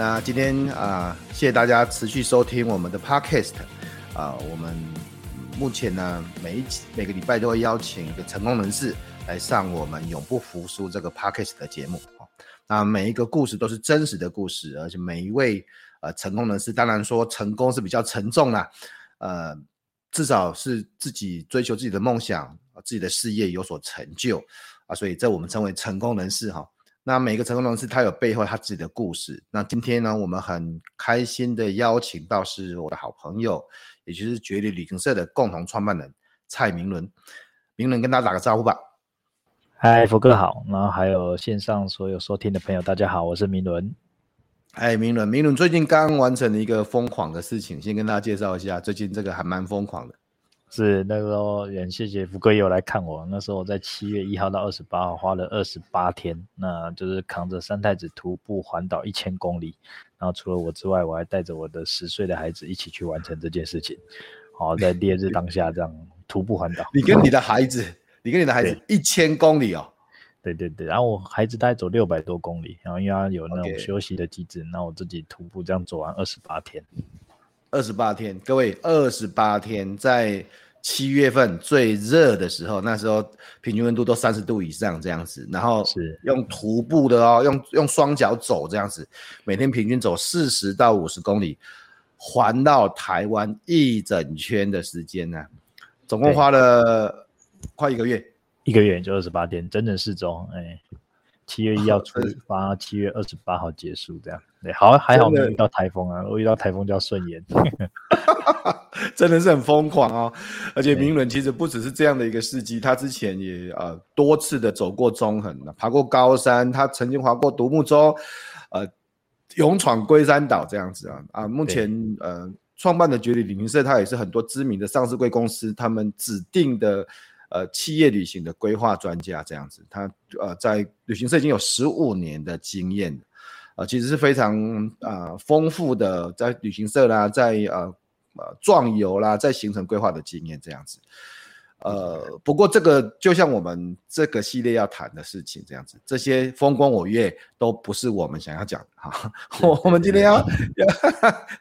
那今天啊、谢谢大家持续收听我们的 Podcast 啊、我们目前呢，每一每个礼拜都会邀请一个成功人士来上我们永不服输这个 Podcast 的节目啊。那每一个故事都是真实的故事，而且每一位呃成功人士，当然说成功是比较沉重啦，呃，至少是自己追求自己的梦想，自己的事业有所成就啊，所以这我们称为成功人士哈。那每个成功人士，他有背后他自己的故事。那今天呢，我们很开心的邀请到是我的好朋友，也就是绝旅旅行社的共同创办人蔡明伦。明伦跟大家打个招呼吧。嗨，福哥好。然后还有线上所有收听的朋友，大家好，我是明伦。哎，明伦，明伦最近刚完成了一个疯狂的事情，先跟大家介绍一下，最近这个还蛮疯狂的。是那个时候，也谢谢福哥也有来看我。那时候我在七月一号到二十八号花了二十八天，那就是扛着三太子徒步环岛一千公里。然后除了我之外，我还带着我的十岁的孩子一起去完成这件事情。好，在烈日当下这样 徒步环岛。你跟你的孩子，你跟你的孩子一千公里哦。对对对，然后我孩子大概走六百多公里，然后因为他有那种休息的机制，那.我自己徒步这样走完二十八天。二十八天，各位，二十八天，在七月份最热的时候，那时候平均温度都三十度以上这样子，然后是。用徒步的哦，用用双脚走这样子，每天平均走四十到五十公里，环绕台湾一整圈的时间呢、啊，总共花了快一个月，一个月就二十八天，整整四周，哎。七月一号出 发，七月二十八号结束，这样对，好还好没遇到台风啊，我遇到台风就要顺延，真的是很疯狂哦。而且明伦其实不只是这样的一个事迹，他之前也呃多次的走过中横，爬过高山，他曾经划过独木舟，呃，勇闯龟山岛这样子啊啊。目前呃创办的绝旅旅行社，他也是很多知名的上市贵公司他们指定的。呃，企业旅行的规划专家这样子，他呃在旅行社已经有十五年的经验，呃，其实是非常啊丰富的，在旅行社啦，在呃呃壮游啦，在行程规划的经验这样子。呃，不过这个就像我们这个系列要谈的事情这样子，这些风光我月都不是我们想要讲的哈。我们今天要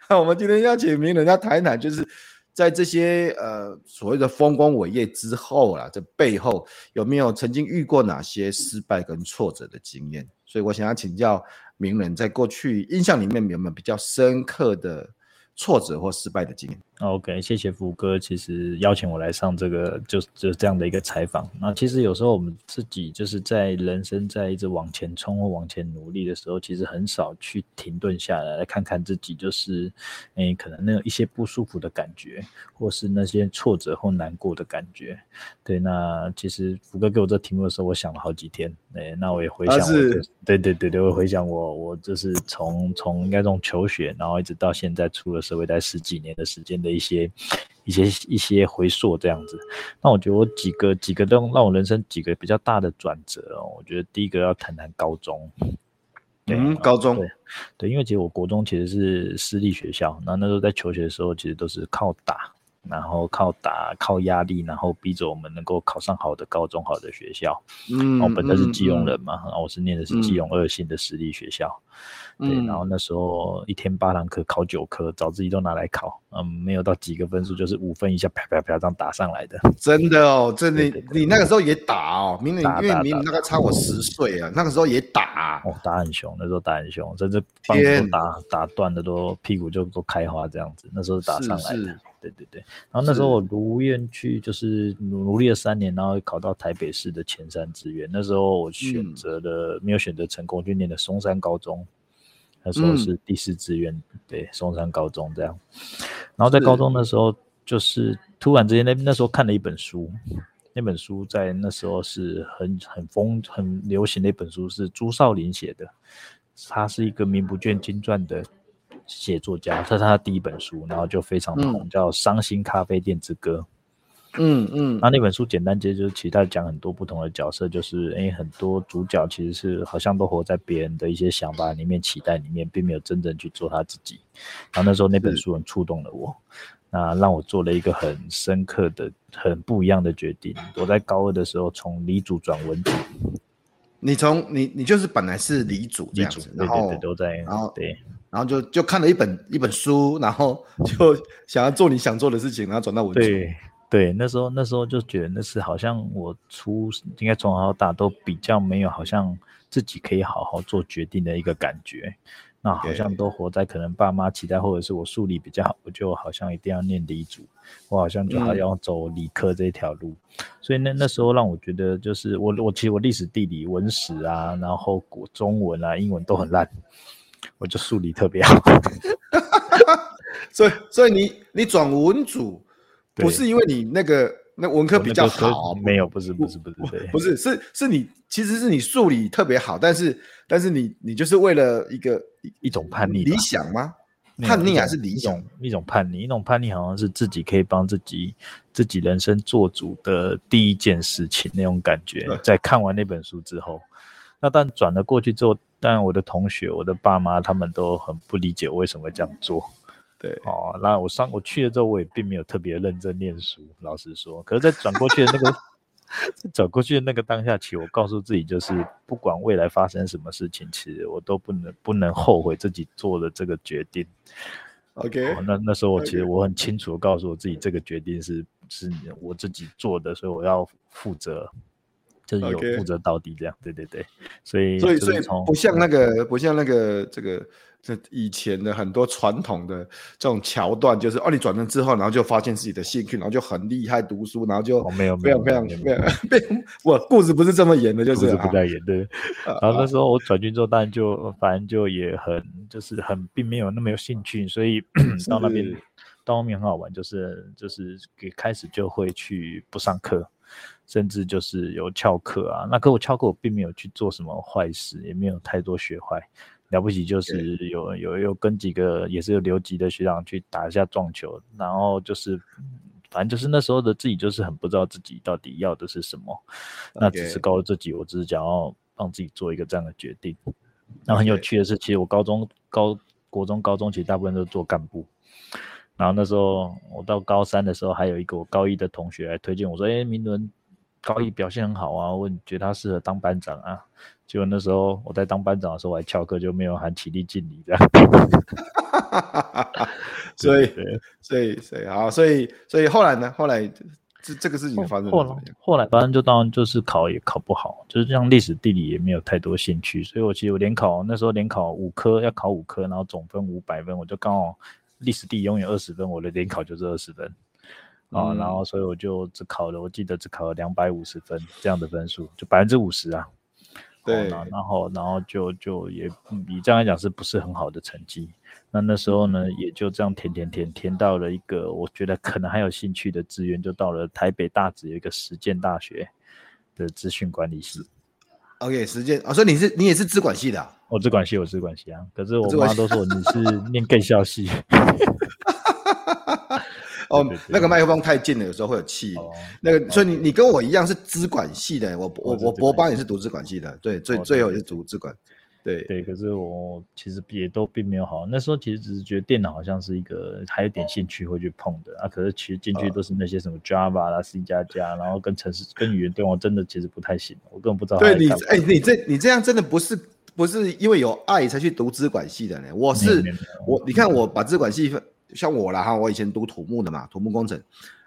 要，我们今天要请明伦要谈一谈，就是。在这些呃所谓的丰功伟业之后啊，这背后有没有曾经遇过哪些失败跟挫折的经验？所以我想要请教名人，在过去印象里面有没有比较深刻的挫折或失败的经验？OK，谢谢福哥。其实邀请我来上这个，就就这样的一个采访。那其实有时候我们自己就是在人生在一直往前冲或往前努力的时候，其实很少去停顿下来，来看看自己，就是诶，可能那一些不舒服的感觉，或是那些挫折或难过的感觉。对，那其实福哥给我这题目的时候，我想了好几天。诶，那我也回想我，对对对对，我回想我我就是从从应该从求学，然后一直到现在出了社会，待十几年的时间的。一些一些一些回溯这样子，那我觉得我几个几个都让我人生几个比较大的转折哦。我觉得第一个要谈谈高中，嗯，高中对对，因为其实我国中其实是私立学校，那那时候在求学的时候，其实都是靠打，然后靠打靠压力，然后逼着我们能够考上好的高中、好的学校。嗯，我本来是基隆人嘛，然后我是念的是基隆二星的私立学校。对，然后那时候一天八堂课，考九科，早自习都拿来考，嗯，没有到几个分数，就是五分以下，啪啪啪这样打上来的。真的哦，真的，你那个时候也打哦，明明因为明明大概差我十岁啊，那个时候也打，啊，哦，打很凶，那时候打很凶，甚至棒子都打打断的都屁股就都开花这样子，那时候打上来的。是是对对对，然后那时候我如愿去，就是努努力了三年，然后考到台北市的前三志愿。那时候我选择了，嗯、没有选择成功，就念的松山高中。那时候是第四志愿，嗯，对，松山高中这样。然后在高中的时候，就是突然之间，那那时候看了一本书，那本书在那时候是很很风很流行的一本书，是朱少林写的。他是一个名不见经传的写作家，这是他第一本书，然后就非常红，嗯、叫《伤心咖啡店之歌》。嗯嗯，那那本书简单接就是，其实他讲很多不同的角色，就是诶，很多主角其实是好像都活在别人的一些想法里面、期待里面，并没有真正去做他自己。然后那时候那本书很触动了我，那让我做了一个很深刻的、很不一样的决定。我在高二的时候从理组转文组。你从你你就是本来是理组这样子，然后对对对都在，然后对，然后就就看了一本一本书，然后就想要做你想做的事情，然后转到文组。对对，那时候那时候就觉得那是好像我出应该从小到大都比较没有好像自己可以好好做决定的一个感觉。那好像都活在可能爸妈期待，或者是我数理比较好，我就好像一定要念理组，我好像就好要走理科这条路。嗯、所以那那时候让我觉得，就是我我其实我历史、地理、文史啊，然后国中文啊、英文都很烂，我就数理特别好。所以所以你你转文组，不是因为你那个。那文科比较好，没有，不是，不是，不是，不是，是是你，其实是你数理特别好，但是，但是你，你就是为了一个一种叛逆，理想吗？叛逆还是理想？一种叛逆，一种叛逆，好像是自己可以帮自己自己人生做主的第一件事情那种感觉。在看完那本书之后，那但转了过去之后，但我的同学、我的爸妈他们都很不理解我为什么会这样做。对哦，那我上我去了之后，我也并没有特别认真念书，老实说。可是，在转过去的那个转过去的那个当下起，我告诉自己，就是不管未来发生什么事情，其实我都不能不能后悔自己做的这个决定。OK，哦，那那时候我其实我很清楚的告诉我自己，这个决定是是我自己做的，所以我要负责，就是有负责到底这样。Okay. 对对对，所以所以所以不像那个不像那个这个。这以前的很多传统的这种桥段，就是哦，你转正之后，然后就发现自己的兴趣，然后就很厉害读书，然后就没有没有非常非常非常被我故事不是这么演的，就是故事不在演对。然后那时候我转军之后，当然就反正就也很就是很并没有那么有兴趣，所以 到那边到后面很好玩，就是就是给开始就会去不上课，甚至就是有翘课啊。那可我翘课，我并没有去做什么坏事，也没有太多学坏。了不起就是有有有跟几个也是有留级的学长去打一下撞球，然后就是反正就是那时候的自己就是很不知道自己到底要的是什么，那只是告诉自己，我只是想要帮自己做一个这样的决定。然后很有趣的是，其实我高中高国中高中其实大部分都是做干部，然后那时候我到高三的时候，还有一个我高一的同学来推荐我说，哎，明伦高一表现很好啊，我觉得他适合当班长啊。结果那时候我在当班长的时候，我还翘课，就没有喊起立敬礼这样。所以，所以，所以，好，所以，所以后来呢？后来这这个事情发生后来，后来反正就当然就是考也考不好，就是像历史地理也没有太多兴趣。所以我其实我联考那时候联考五科要考五科，然后总分五百分，我就刚好历史地理永远二十分，我的联考就是二十分啊，然后所以我就只考了，我记得只考了两百五十分这样的分数，就百分之五十啊。对，然后，然后就就也以这样来讲，是不是很好的成绩？那那时候呢，也就这样填填填填到了一个我觉得可能还有兴趣的志愿，就到了台北大直有一个实践大学的资讯管理系。OK，实践啊，所以你是你也是资管系的啊？我资管系，我资管系啊。可是我妈都说你是念 更校系。哦，那个麦克风太近了，有时候会有气。哦、那个，所以你你跟我一样是资管系的，我我我博班也是读资管系的，对，最、哦、最后也是读资管。对对，可是我其实也都并没有好，那时候其实只是觉得电脑好像是一个还有点兴趣会去碰的、哦、啊，可是其实进去都是那些什么 Java 啦、C 加加，然后跟城市跟语言对我真的其实不太行，我根本不知道。对你，哎、欸，你这你这样真的不是不是因为有爱才去读资管系的呢？我是我，你看我把资管系分。像我啦哈，我以前读土木的嘛，土木工程，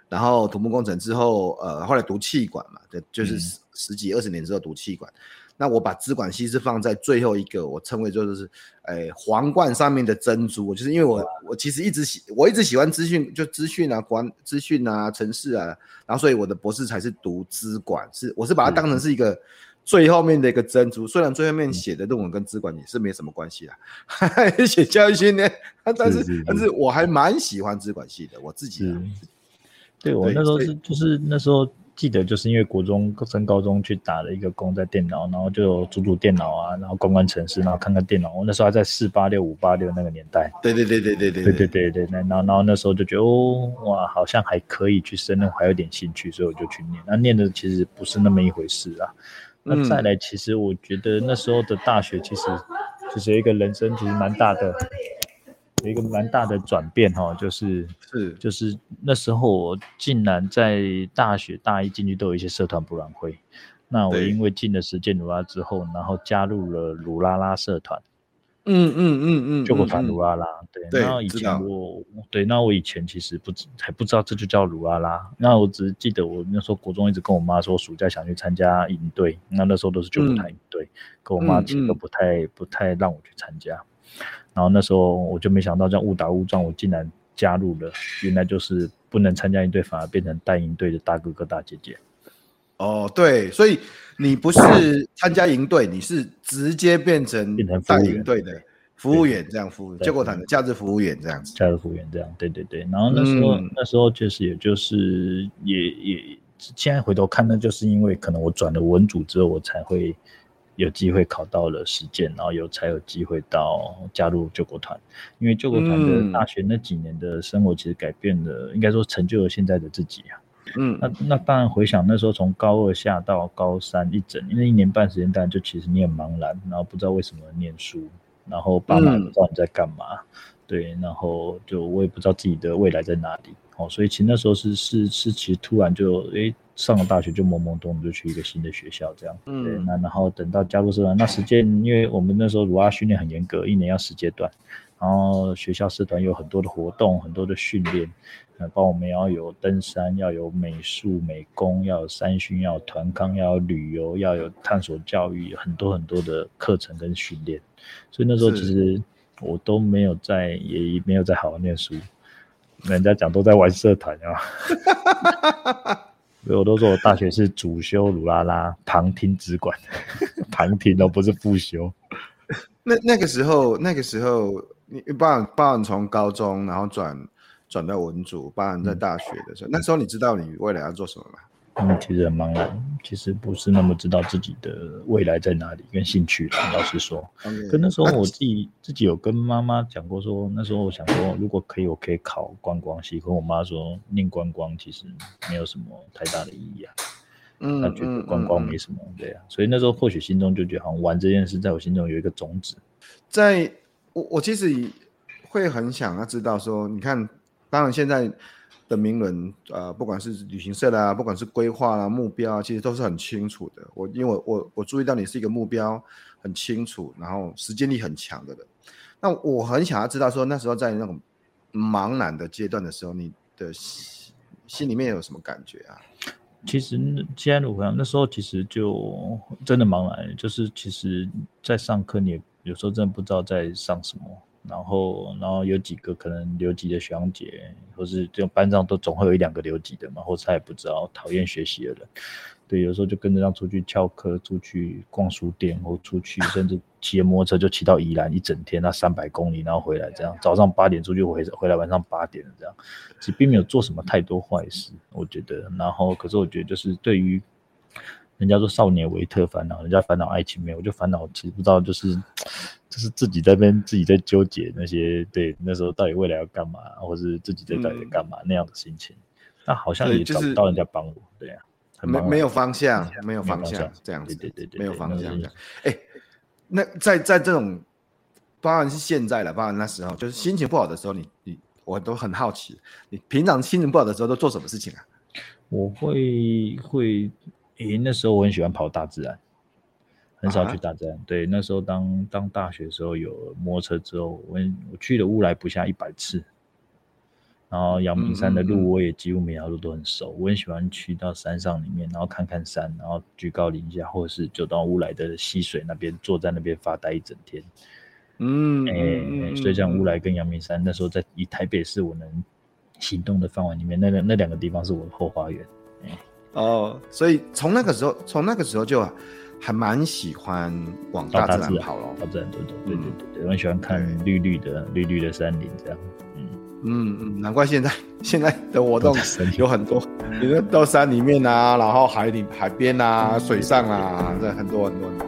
然后土木工程之后，呃，后来读气管嘛，对，就是十十几二十年之后读气管。那我把资管系是放在最后一个，我称为就是，哎，皇冠上面的珍珠，就是因为我我其实一直喜，我一直喜欢资讯，就资讯啊，管资讯啊，城市啊，然后所以我的博士才是读资管，是我是把它当成是一个。最后面的一个珍珠，虽然最后面写的论文跟资管也是没什么关系的，还 写教育训练，但是，但是我还蛮喜欢资管系的，我自己、啊。对，我那时候是就是那时候记得就是因为国中升高中去打了一个工在电脑，然后就组组电脑啊，然后关关城市，然后看看电脑。我那时候还在四八六五八六那个年代。对对对对对对对对对对。然后然后那时候就觉得哦哇，好像还可以去升，还有点兴趣，所以我就去念。那念的其实不是那么一回事啊。那再来，其实我觉得那时候的大学其实就是有一个人生其实蛮大的。有一个蛮大的转变哈，就是。是。就是那时候我竟然在大学大一进去都有一些社团博览会，那我因为进了实践鲁拉之后，然后加入了鲁拉拉社团，嗯嗯嗯嗯，救国团卢拉拉，对，对，那以前我对，那我以前其实不知还不知道这就叫卢拉拉，那我只是记得我那时候国中一直跟我妈说暑假想去参加营队，那那时候都是救国团营队，跟我妈其实都不太不太让我去参加。然后那时候我就没想到这样误打误撞，我竟然加入了，原来就是不能参加营队，反而变成带营队的大哥哥大姐姐。哦，对，所以你不是参加营队，你是直接变成带营队的服务员，这样服务救国团的价值服务员这样子。假日服务员这样，对对对。然后那时候、嗯、那时候就是也就是也也现在回头看，那就是因为可能我转了文组之后，我才会。有机会考到了实践，然后有才有机会到加入救国团，因为救国团的大学那几年的生活其实改变了，嗯、应该说成就了现在的自己啊。嗯，那那当然回想那时候从高二下到高三一整，因为一年半时间，当然就其实你很茫然，然后不知道为什么念书，然后爸妈不知道你在干嘛，嗯，对，然后就我也不知道自己的未来在哪里，哦，所以其实那时候是是是，其实突然就诶。上了大学就懵懵懂懂就去一个新的学校这样，嗯，对，那然后等到加入社团，那时间，因为我们那时候鲁阿训练很严格，一年要十阶段，然后学校社团有很多的活动，很多的训练，呃，包括我们要有登山，要有美术美工，要有三训，要有团康，要有旅游，要有探索教育，很多很多的课程跟训练，所以那时候其实我都没有在，也没有在好好念书，人家讲都在玩社团啊。所以我都说我大学是主修鲁拉拉，旁听只管，旁听都不是副修。那那个时候，那个时候你包含包含从高中然后转转到文组，包含在大学的时候，嗯，那时候你知道你未来要做什么吗？嗯，其实很茫然，其实不是那么知道自己的未来在哪里跟兴趣。老实说可那时候我自己自己有跟妈妈讲过说，说那时候我想说，如果可以，我可以考观光系。可我妈说，念观光其实没有什么太大的意义啊。嗯，她觉得观光没什么对啊。所以那时候或许心中就觉得，好像玩这件事，在我心中有一个种子。在我我其实会很想要知道说，你看，当然现在。的名人，呃，不管是旅行社啦，不管是规划啦、目标啊，其实都是很清楚的。我因为我我我注意到你是一个目标很清楚，然后实践力很强的人。那我很想要知道说，那时候在那种茫然的阶段的时候，你的心心里面有什么感觉啊？其实既然我讲那时候其实就真的茫然，就是其实在上课，你有时候真的不知道在上什么。然后，然后有几个可能留级的学长姐，或是这种班上都总会有一两个留级的嘛，或是他也不知道讨厌学习的人，对，有时候就跟着让出去翘课，出去逛书店，或出去甚至骑摩托车就骑到宜兰一整天，那三百公里，然后回来这样，早上八点出去回回来晚上八点这样，其实并没有做什么太多坏事，我觉得。然后，可是我觉得就是对于。人家说少年维特烦恼，人家烦恼爱情没有，我就烦恼其实不知道，就是就是自己在那边自己在纠结那些，对，那时候到底未来要干嘛，或是自己在到底在干嘛、嗯、那样的心情，那好像也找不到人家帮我，对呀、啊，没没有方向，没有方向，这样子，对对对，没有方向。哎，那在在这种，当然是现在了，当然那时候就是心情不好的时候，你你我都很好奇，你平常心情不好的时候都做什么事情啊？我会会。诶，那时候我很喜欢跑大自然，很少去大自然。啊、对，那时候当当大学的时候有摩托车之后，我我去了乌来不下一百次，然后阳明山的路我也几乎每条路都很熟。嗯嗯嗯，我很喜欢去到山上里面，然后看看山，然后居高临下，或者是就到乌来的溪水那边，坐在那边发呆一整天。嗯，哎、欸，所以像乌来跟阳明山，那时候在以台北市我能行动的范围里面，那个那两个地方是我的后花园。欸哦，所以从那个时候，从那个时候就还蛮喜欢往大自然跑了。大自然走走，对对对对，我很喜欢看绿绿的绿绿的山林这样。嗯嗯嗯，难怪现在现在的活动有很多你说到山里面啊，然后海里、海边啊、水上啊，这很多很多很多。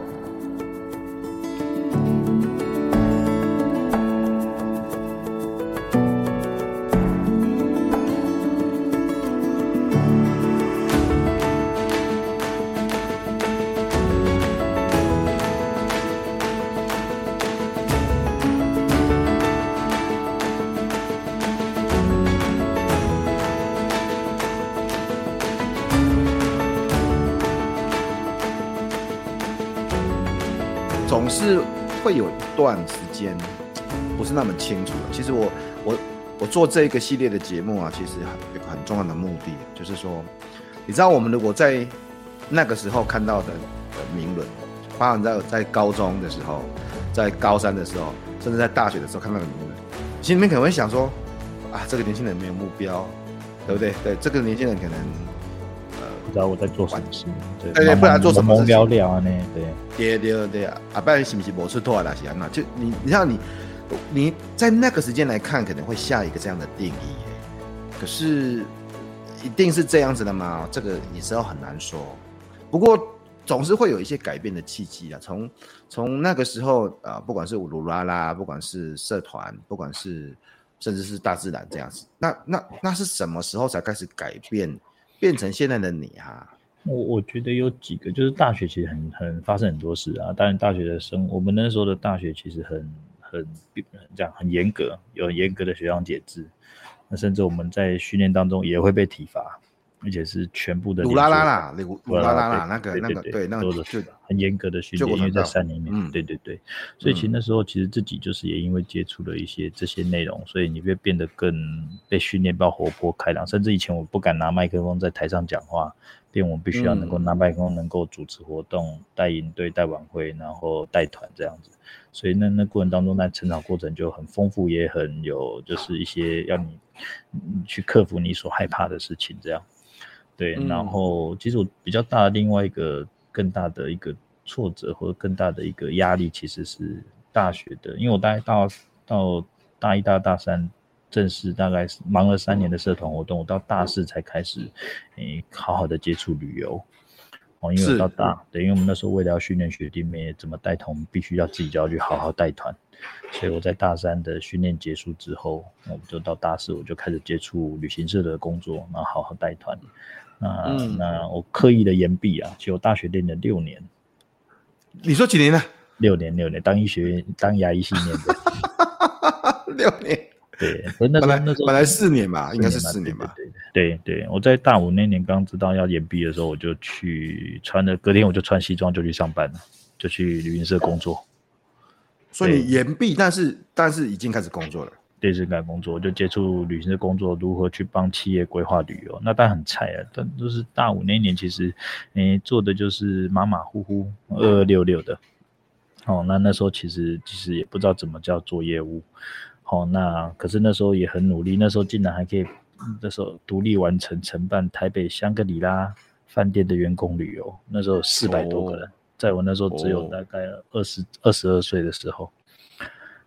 段时间不是那么清楚的。其实我我我做这个系列的节目啊，其实有很重要的目的，就是说，你知道我们如果在那个时候看到的名人，包含在在高中的时候，在高三的时候，甚至在大学的时候看到的名人，心里面可能会想说，啊，这个年轻人没有目标，对不对？对，这个年轻人可能。知道我在做什么事，对对，不然做什么事聊聊啊？呢，对，对对对啊！阿伯是不是没吃透啊？那些那就你，你像你，你在那个时间来看，可能会下一个这样的定义。可是，一定是这样子的吗？这个也是要很难说。不过，总是会有一些改变的契机啊。从从那个时候啊，不管是乌鲁拉拉，不管是社团，不管是甚至是大自然这样子，那那那是什么时候才开始改变？变成现在的你、啊，我我觉得有几个，就是大学其实很很发生很多事啊。当然，大学的生，我们那时候的大学其实很很这样很严格，有严格的学长解制。那甚至我们在训练当中也会被体罚，而且是全部的。鲁拉拉啦，鲁鲁拉拉啦，那个那个对那个就很严格的训练，因为在山里面。嗯，对对对。所以其实那时候其实自己就是也因为接触了一些这些内容，所以你会变得更被训练到活泼开朗。甚至以前我不敢拿麦克风在台上讲话，变我必须要能够拿麦克风，能够主持活动、带营队、带晚会，然后带团这样子。所以那那过程当中，那成长过程就很丰富，也很有就是一些要你去克服你所害怕的事情这样。对，然后其实我比较大的另外一个更大的一个挫折或者更大的一个压力，其实是大学的，因为我大概到到大一、大二、大三正式大概是忙了三年的社团活动，我到大四才开始诶好好的接触旅游。哦，因为我到大，对，因为我们那时候为了要训练学弟妹怎么带团，必须要自己就要去好好带团，所以我在大三的训练结束之后，我们就到大四我就开始接触旅行社的工作，然后好好带团。那、嗯、那我刻意的延毕啊，其实我大学练了六年。你说几年呢？六年，六年，当医学院当牙医系念的。六年。对，那时候那时候本来四年吧，应该是四年吧。对对对，对，我在大五那年刚知道要延毕的时候，我就去穿了，隔天我就穿西装就去上班了，就去旅行社工作。所以你延毕，但是但是已经开始工作了。对，是开始工作，我就接触旅行的工作，如何去帮企业规划旅游。那当然很菜啊，但就是大五那年，其实，诶，做的就是马马虎虎、二二六六的。哦，那那时候其实其实也不知道怎么叫做业务。哦，那可是那时候也很努力，那时候竟然还可以，那时候独立完成承办台北香格里拉饭店的员工旅游。那时候四百多个人，在我那时候只有大概二十二十二岁的时候。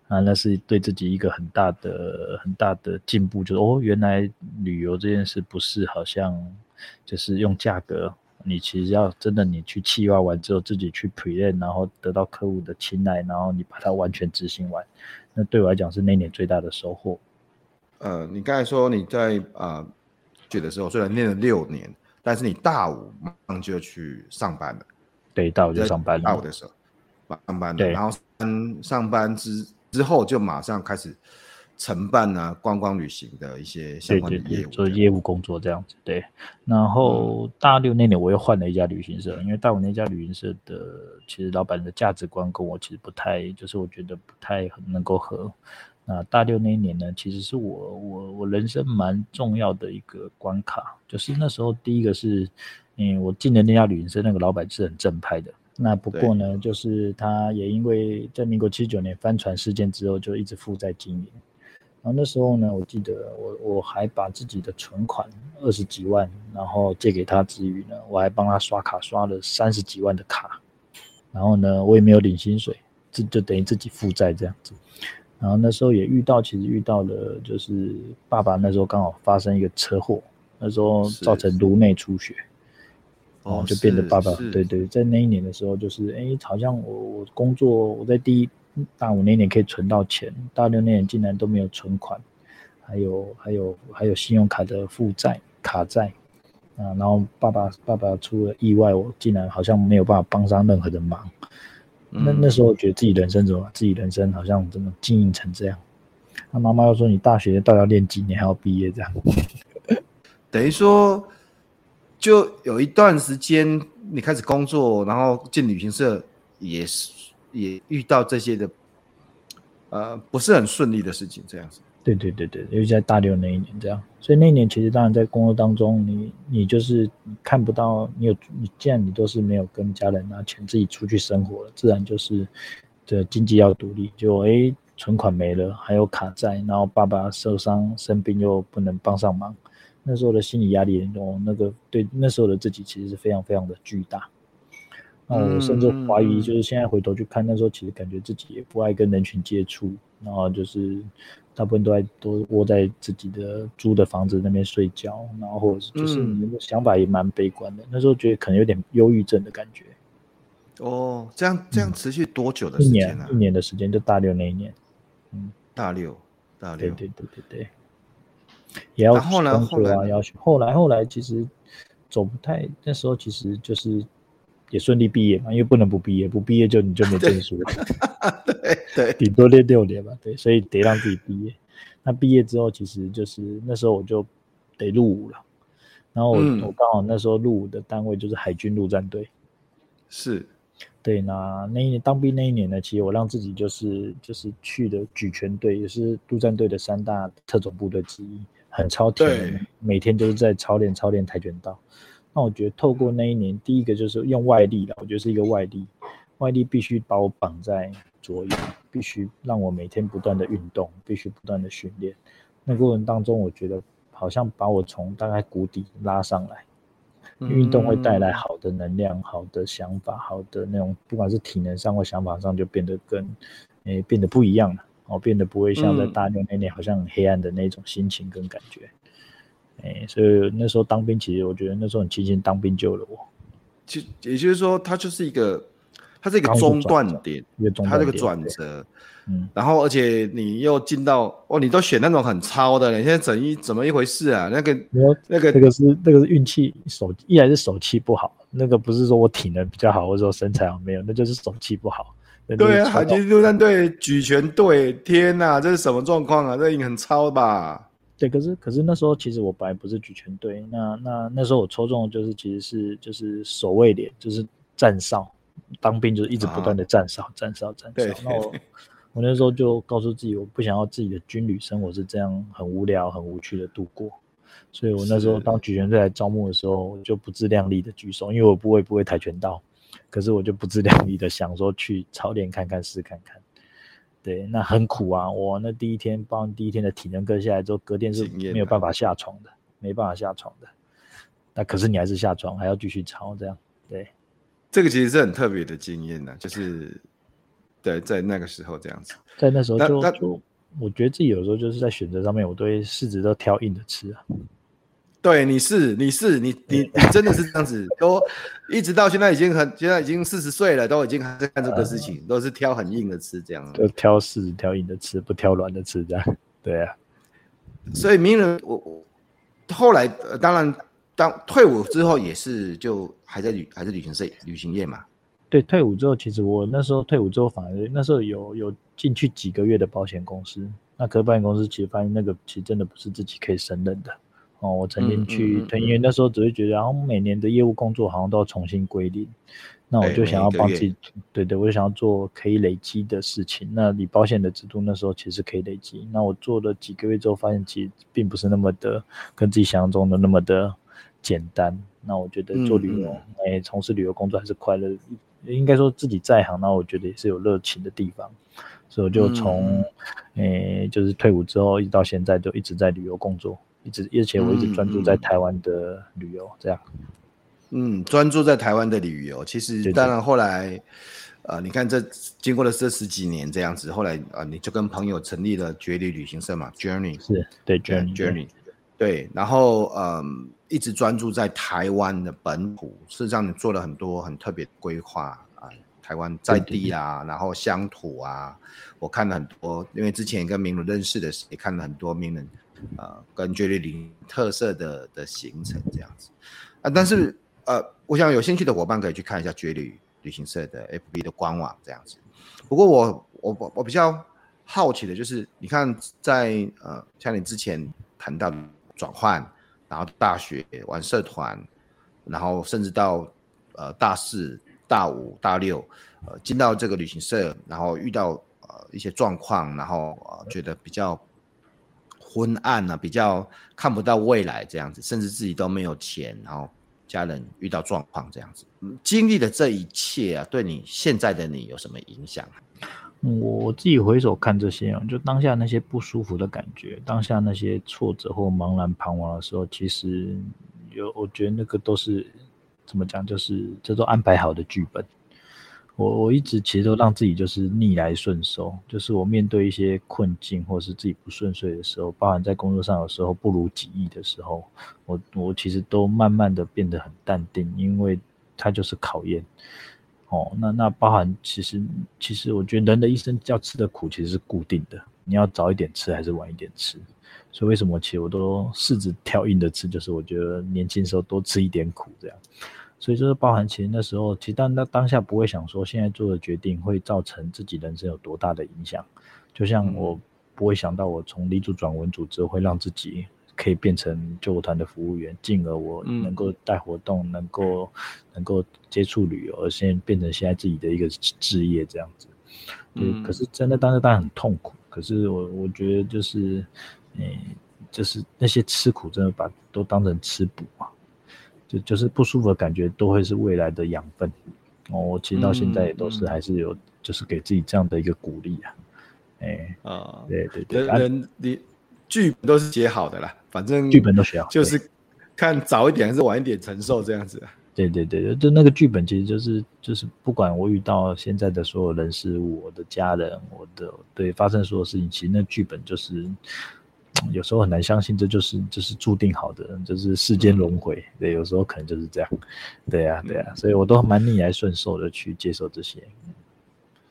啊，那是对自己一个很大的、很大的进步，就是哦，原来旅游这件事不是好像就是用价格，你其实要真的你去企划完之后，自己去 present，然后得到客户的青睐，然后你把它完全执行完，那对我来讲是那年最大的收获。呃，你刚才说你在呃、的时候虽然念了六年，但是你大五马上就去上班了。对，大五就上班了。大五的时候上班了，然后上上班之。之后就马上开始承办啊观光旅行的一些相关的业务，做业务工作这样子。对，然后大六那年我又换了一家旅行社，因为大五那家旅行社的其实老板的价值观跟我其实不太，就是我觉得不太能够合。那大六那一年呢，其实是我我我人生蛮重要的一个关卡，就是那时候第一个是，嗯，我进的那家旅行社那个老板是很正派的。那不过呢，就是他也因为在民国七十九年帆船事件之后，就一直负债经营。然后那时候呢，我记得我我还把自己的存款二十几万，然后借给他之余呢，我还帮他刷卡刷了三十几万的卡。然后呢，我也没有领薪水，这就等于自己负债这样子。然后那时候也遇到，其实遇到了，就是爸爸那时候刚好发生一个车祸，那时候造成颅内出血，哦，就变得爸爸对对，在那一年的时候，就是哎，好像我我工作我在第一大五那年可以存到钱，大六那年竟然都没有存款，还有还有还有信用卡的负债卡债。啊，然后爸爸爸爸出了意外，我竟然好像没有办法帮上任何的忙。嗯、那那时候我觉得自己人生怎么，自己人生好像怎么经营成这样。那妈妈又说：“你大学到底要练几年还要毕业？”这样，等于说就有一段时间你开始工作，然后进旅行社也是也遇到这些的，呃，不是很顺利的事情，这样子。对对对对，尤其在大六那一年这样，所以那一年其实当然在工作当中你，你就是看不到你有你，既然你都是没有跟家人拿钱自己出去生活了，自然就是的经济要独立。就哎，存款没了，还有卡债，然后爸爸受伤生病又不能帮上忙，那时候的心理压力，哦，那个对那时候的自己其实是非常非常的巨大。那我甚至怀疑，就是现在回头去看，那时候其实感觉自己也不爱跟人群接触，然后就是。大部分都在都窝在自己的租的房子那边睡觉，然后或者是就是你的想法也蛮悲观的。嗯、那时候觉得可能有点忧郁症的感觉。哦，这样这样持续多久的时间呢、啊嗯？一年的时间，就大六那一年。嗯，大六，大六，对对对对对。也要工作啊，要后来后来其实走不太，那时候其实就是。也顺利毕业嘛，因为不能不毕业，不毕业就你就没证书了。对对，顶多练六年吧。对，所以得让自己毕业。那毕业之后，其实就是那时候我就得入伍了。然后我、嗯、我刚好那时候入伍的单位就是海军陆战队。是。对，那那一年当兵那一年呢，其实我让自己就是就是去的举拳队，也是陆战队的三大特种部队之一，很超甜，每天都是在操练操练跆拳道。那我觉得透过那一年，第一个就是用外力了，我觉得是一个外力，外力必须把我绑在左右，必须让我每天不断的运动，必须不断的训练。那过程当中，我觉得好像把我从大概谷底拉上来。运动会带来好的能量、好的想法、好的那种，不管是体能上或想法上，就变得更，诶、欸，变得不一样了。哦，变得不会像在大牛那年好像很黑暗的那种心情跟感觉。哎，所以那时候当兵，其实我觉得那时候很庆幸当兵救了我。其也就是说，它就是一个，它是一个中断点，它这个转折。嗯，然后而且你又进到哦，你都选那种很糙的，你现在整一怎么一回事啊？那个那个那个是那个是运气手，一来是手气不好，那个不是说我体能比较好，或者说身材好没有，那就是手气不好。对啊，海军陆战队举拳队，天哪，这是什么状况啊？这已经很糙吧？对，可是可是那时候其实我本来不是举拳队，那那那时候我抽中的就是其实是就是守卫连，就是站哨，当兵就是一直不断的站哨，站哨，站哨。那我我那时候就告诉自己，我不想要自己的军旅生活是这样很无聊、很无趣的度过，所以我那时候当举拳队来招募的时候，我就不自量力的举手，因为我不会不会跆拳道，可是我就不自量力的想说去操练看看试看看。对，那很苦啊！我那第一天帮第一天的体能课下来之后，隔天是没有办法下床的，没办法下床的。那可是你还是下床，还要继续操，这样。对，这个其实是很特别的经验呢，就是对，在那个时候这样子，在那时候就就，我觉得自己有时候就是在选择上面，我都会试着都挑硬的吃啊。对，你是你是你你你真的是这样子，都一直到现在已经很现在已经四十岁了，都已经还在干这个事情，都是挑很硬的吃这样，就挑食挑硬的吃，不挑软的吃这样。对啊，所以名人我我后来当然当退伍之后也是就还在旅还是旅行社旅行业嘛。对，退伍之后其实我那时候退伍之后反而那时候有有进去几个月的保险公司，那可是保险公司其实发现那个其实真的不是自己可以胜任的。哦，我曾经去，因为那时候只会觉得，然后每年的业务工作好像都要重新归零，那我就想要帮自己，对对，我就想要做可以累积的事情。那理保险的制度那时候其实可以累积，那我做了几个月之后，发现其实并不是那么的跟自己想象中的那么的简单。那我觉得做旅游，哎，从事旅游工作还是快乐，应该说自己在行，那我觉得也是有热情的地方，所以我就从，哎，就是退伍之后一直到现在，就一直在旅游工作。一直，而且我一直专注在台湾的旅游，这样。嗯，专注在台湾的旅游，其实当然后来，呃，你看这经过了这十几年这样子，后来啊、呃，你就跟朋友成立了绝旅旅行社嘛，Journey。是对 Journey，Journey，对，然后嗯，一直专注在台湾的本土，事实上你做了很多很特别的规划啊，台湾在地啊，然后乡土啊，我看了很多，因为之前跟明伦认识的时候，也看了很多明伦呃跟绝旅旅特色的的行程这样子啊，但是呃，我想有兴趣的伙伴可以去看一下绝旅旅行社的 FB 的官网这样子。不过我我我比较好奇的就是，你看在呃像你之前谈到转换，然后大学玩社团，然后甚至到呃大四、大五、大六，呃进到这个旅行社，然后遇到呃一些状况，然后呃觉得比较昏暗啊，比较看不到未来这样子，甚至自己都没有钱，然后。家人遇到状况这样子，经历的这一切啊，对你现在的你有什么影响？我自己回首看这些啊，就当下那些不舒服的感觉，当下那些挫折或茫然彷徨的时候，其实有，我觉得那个都是怎么讲，就是这都安排好的剧本。我我一直其实都让自己就是逆来顺受，就是我面对一些困境或是自己不顺遂的时候，包含在工作上有时候不如己意的时候，我我其实都慢慢的变得很淡定，因为它就是考验。哦，那那包含其实其实我觉得人的一生要吃的苦其实是固定的，你要早一点吃还是晚一点吃，所以为什么其实我都试着挑硬的吃，就是我觉得年轻时候多吃一点苦这样。所以就是包含，其实那时候，其实当那当下不会想说，现在做的决定会造成自己人生有多大的影响。就像我不会想到，我从理组转文组之后，会让自己可以变成救护团的服务员，进而我能够带活动，能够能够接触旅游，而现变成现在自己的一个职业这样子。嗯，可是真的当时当然很痛苦。可是我我觉得就是，诶，就是那些吃苦，真的把都当成吃补嘛。就就是不舒服的感觉，都会是未来的养分。哦，我其实到现在也都是还是有，就是给自己这样的一个鼓励啊。哎啊，对对对，人你剧本都是写好的啦，反正剧本都写好，就是看早一点还是晚一点承受这样子。对对对，就那个剧本其实就是就是不管我遇到现在的所有人事物，我的家人，我的对发生所有事情，其实那剧本就是。有时候很难相信，这就是就是注定好的，就是世间轮回。对，有时候可能就是这样。对呀、啊，对呀、啊，所以我都蛮逆来顺受的去接受这些。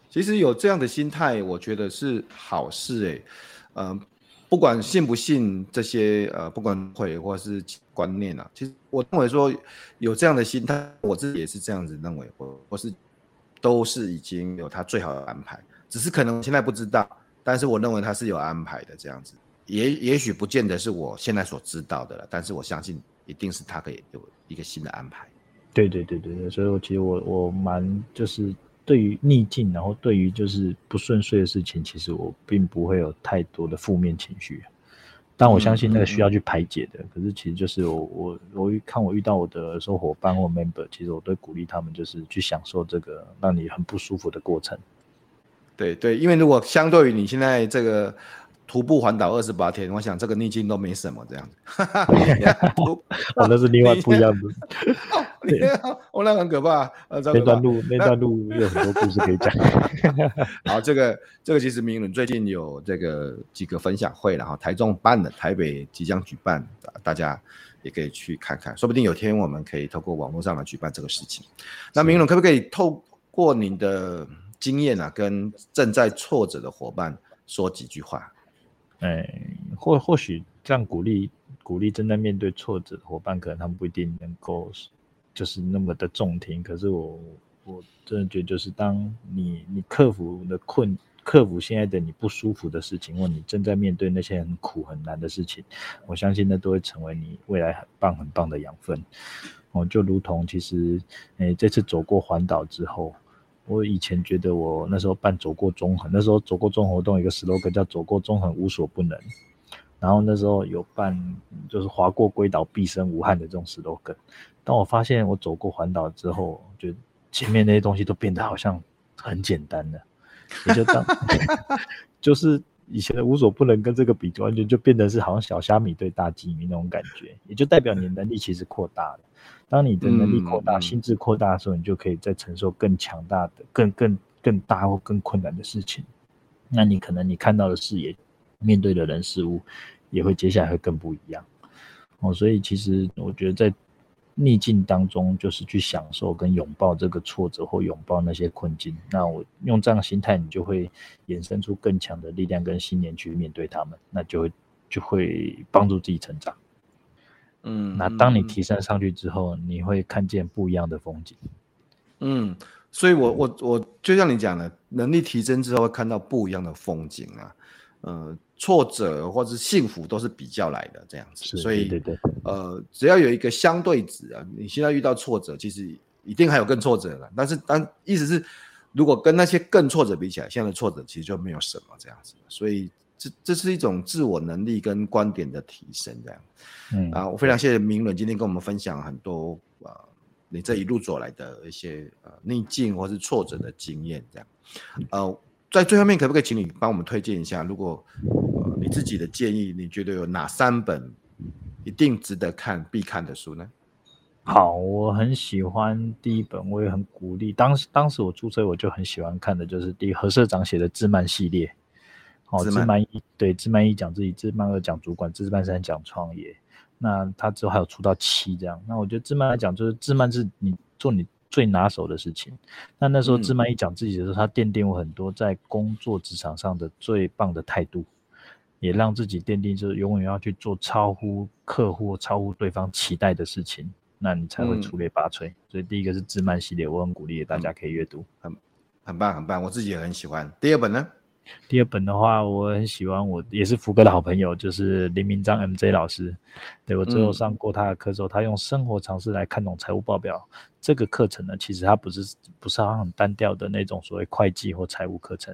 其实有这样的心态，我觉得是好事诶。嗯、呃，不管信不信这些呃，不管会或是观念啊，其实我认为说有这样的心态，我自己也是这样子认为。我我是都是已经有他最好的安排，只是可能现在不知道，但是我认为他是有安排的这样子。也也许不见得是我现在所知道的了，但是我相信一定是他可以有一个新的安排。对对对对对，所以我其实我我蛮就是对于逆境，然后对于就是不顺遂的事情，其实我并不会有太多的负面情绪。但我相信那个需要去排解的。嗯嗯、可是其实就是我我我看我遇到我的说伙伴或 member，其实我都鼓励他们就是去享受这个让你很不舒服的过程。对对，因为如果相对于你现在这个。徒步环岛二十八天，我想这个逆境都没什么这样子。哈哈，我那是另外不一样的。我那很可怕。呃，那段路那段路有很多故事可以讲。好，这个这个其实明伦最近有这个几个分享会，然后台中办的，台北即将举办，大家也可以去看看，说不定有天我们可以透过网络上来举办这个事情。那明伦可不可以透过您的经验啊，跟正在挫折的伙伴说几句话？哎，或或许这样鼓励鼓励正在面对挫折的伙伴，可能他们不一定能够就是那么的中听。可是我我真的觉得，就是当你你克服的困，克服现在的你不舒服的事情，或你正在面对那些很苦很难的事情，我相信那都会成为你未来很棒很棒的养分。哦，就如同其实，哎，这次走过环岛之后。我以前觉得我那时候办走过中横，那时候走过中活动有一个 slogan 叫“走过中横无所不能”，然后那时候有办就是划过归岛毕生无憾的这种 slogan。当我发现我走过环岛之后，就前面那些东西都变得好像很简单了，也就当 就是以前的无所不能跟这个比，完全就变得是好像小虾米对大鲸鱼那种感觉，也就代表你能力其实扩大了。当你的能力扩大、嗯、心智扩大的时候，你就可以再承受更强大的、更更更大或更困难的事情。那你可能你看到的视野、面对的人事物，也会接下来会更不一样。哦，所以其实我觉得在逆境当中，就是去享受跟拥抱这个挫折或拥抱那些困境。那我用这样的心态，你就会衍生出更强的力量跟信念去面对他们，那就会就会帮助自己成长。嗯，那当你提升上去之后，你会看见不一样的风景。嗯，所以我我我就像你讲的，能力提升之后会看到不一样的风景啊。呃，挫折或者是幸福都是比较来的这样子，所以对对对，呃，只要有一个相对值啊，你现在遇到挫折，其实一定还有更挫折的。但是当意思是，如果跟那些更挫折比起来，现在的挫折其实就没有什么这样子。所以这这是一种自我能力跟观点的提升这样。嗯啊，我非常谢谢明伦今天跟我们分享很多啊、呃，你这一路走来的一些呃逆境或是挫折的经验这样，呃。在最后面，可不可以请你帮我们推荐一下？如果呃你自己的建议，你觉得有哪三本一定值得看、必看的书呢？好，我很喜欢第一本，我也很鼓励。当时当时我注册，我就很喜欢看的就是第何社长写的《自慢系列》。哦，自慢一对自慢一讲自己，自慢二讲主管，自慢三讲创业。那他之后还有出到七这样。那我觉得自慢来讲，就是自慢是你做你。最拿手的事情，那那时候志曼一讲自己的时候，他奠定我很多在工作职场上的最棒的态度，也让自己奠定就是永远要去做超乎客户、超乎对方期待的事情，那你才会出类拔萃。所以第一个是自慢系列，我很鼓励大家可以阅读，很很棒，很棒，我自己也很喜欢。第二本呢？第二本的话，我很喜欢，我也是福哥的好朋友，就是林明章 MJ 老师。对，我最后上过他的课之后，他用生活常识来看懂财务报表。这个课程呢，其实它不是不是很单调的那种所谓会计或财务课程。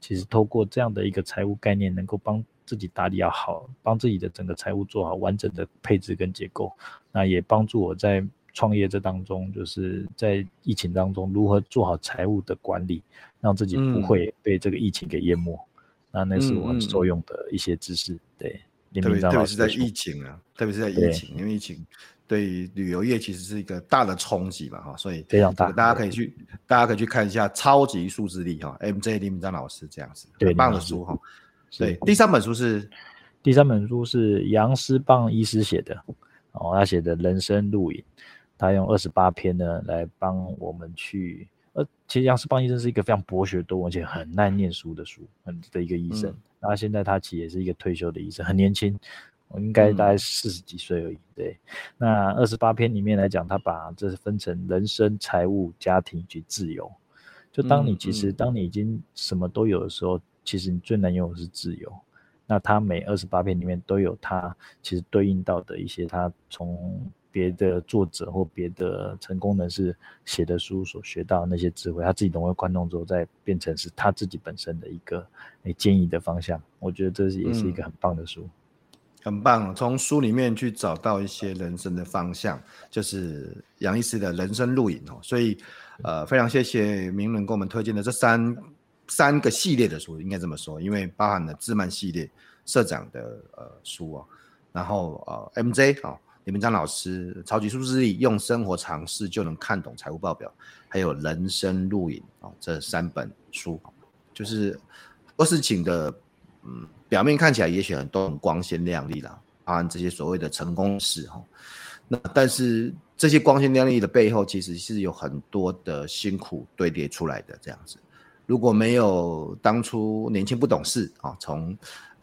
其实透过这样的一个财务概念，能够帮自己打理要好，帮自己的整个财务做好完整的配置跟结构。那也帮助我在创业这当中，就是在疫情当中如何做好财务的管理，让自己不会被这个疫情给淹没。嗯、那那是我很受用的一些知识。嗯、对，特别特别是在疫情啊，特别是在疫情，因为疫情对旅游业其实是一个大的冲击嘛，哈，所以非常大。大家可以去，大家可以去看一下《超级数字力》哈，MJ 林明章老师这样子，很棒的书哈。对，第三本书是第三本书是杨思棒医师写的，哦，他写的人生录影。他用二十八篇呢来帮我们去，呃，其实杨世邦医生是一个非常博学多闻而且很耐念书的书，很的一个医生。那、嗯、现在他其实也是一个退休的医生，很年轻，我应该大概四十几岁而已。对，那二十八篇里面来讲，他把这是分成人生、财务、家庭以及自由。就当你其实当你已经什么都有的时候，其实你最难拥有的是自由。那他每二十八篇里面都有他其实对应到的一些他从。别的作者或别的成功人士写的书所学到的那些智慧，他自己融会贯通之后，再变成是他自己本身的一个诶建议的方向。我觉得这是也是一个很棒的书，嗯、很棒。从书里面去找到一些人生的方向，就是杨医师的人生录影哦。所以，呃，非常谢谢明伦给我们推荐的这三三个系列的书，应该这么说，因为包含了自慢系列社长的呃书哦，然后呃 MJ 哦。李明章老师《超级数字力》用生活常识就能看懂财务报表，还有人生录影啊，这三本书，就是做事情的，嗯，表面看起来也许很多很光鲜亮丽啦，包含这些所谓的成功事哈，那但是这些光鲜亮丽的背后，其实是有很多的辛苦堆叠出来的这样子。如果没有当初年轻不懂事啊，从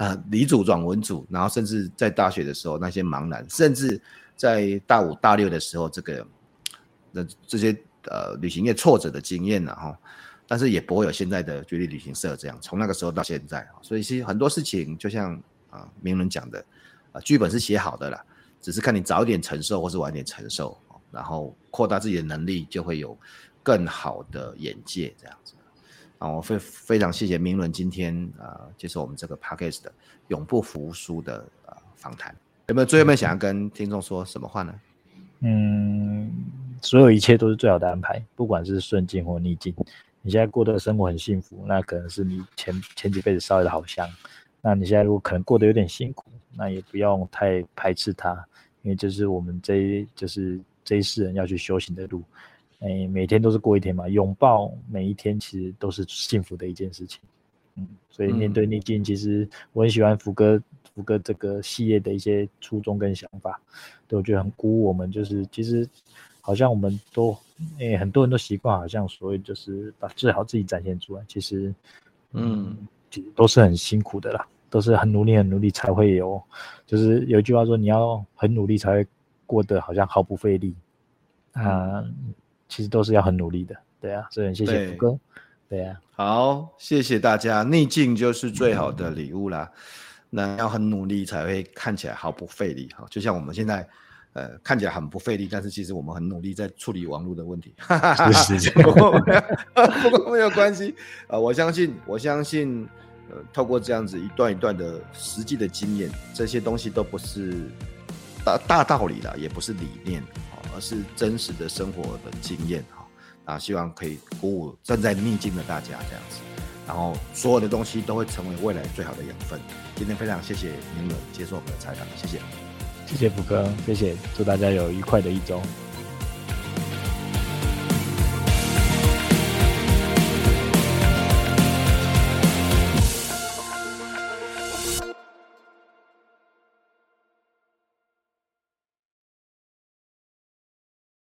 呃理组转文组，然后甚至在大学的时候那些茫然，甚至在大五大六的时候这个那这些呃旅行业挫折的经验了哈，但是也不会有现在的绝地旅行社这样，从那个时候到现在，所以其实很多事情就像啊名人讲的啊剧本是写好的啦，只是看你早一点承受或是晚点承受，然后扩大自己的能力，就会有更好的眼界这样子。啊，我非非常谢谢明伦今天啊、呃、接受我们这个 podcast 的永不服输的啊访谈，有没有最后面想要跟听众说什么话呢？嗯，所有一切都是最好的安排，不管是顺境或逆境，你现在过的生活很幸福，那可能是你前前几辈子烧的好香。那你现在如果可能过得有点辛苦，那也不用太排斥它，因为这是我们这一就是这一世人要去修行的路。哎，每天都是过一天嘛，拥抱每一天，其实都是幸福的一件事情。嗯，所以面对逆境，其实我很喜欢福哥福哥这个系列的一些初衷跟想法，对我觉得很鼓舞我们。就是其实好像我们都诶、欸、很多人都习惯，好像所谓就是把最好自己展现出来，其实嗯，其实都是很辛苦的啦，都是很努力很努力才会有。就是有一句话说，你要很努力才会过得好像毫不费力啊、呃，其实都是要很努力的。对啊，所以很谢谢福哥。对啊，好，谢谢大家。逆境就是最好的礼物啦。那要很努力才会看起来毫不费力哈。就像我们现在，呃，看起来很不费力，但是其实我们很努力在处理网络的问题。是是是。不过没有关系啊，我相信，我相信，呃，透过这样子一段一段的实际的经验，这些东西都不是大大道理啦，也不是理念，而是真实的生活的经验。哈啊，希望可以鼓舞正在逆境的大家这样子，然后所有的东西都会成为未来最好的养分。今天非常谢谢您们接受我们的采访，谢谢，谢谢福哥，谢谢，祝大家有愉快的一周。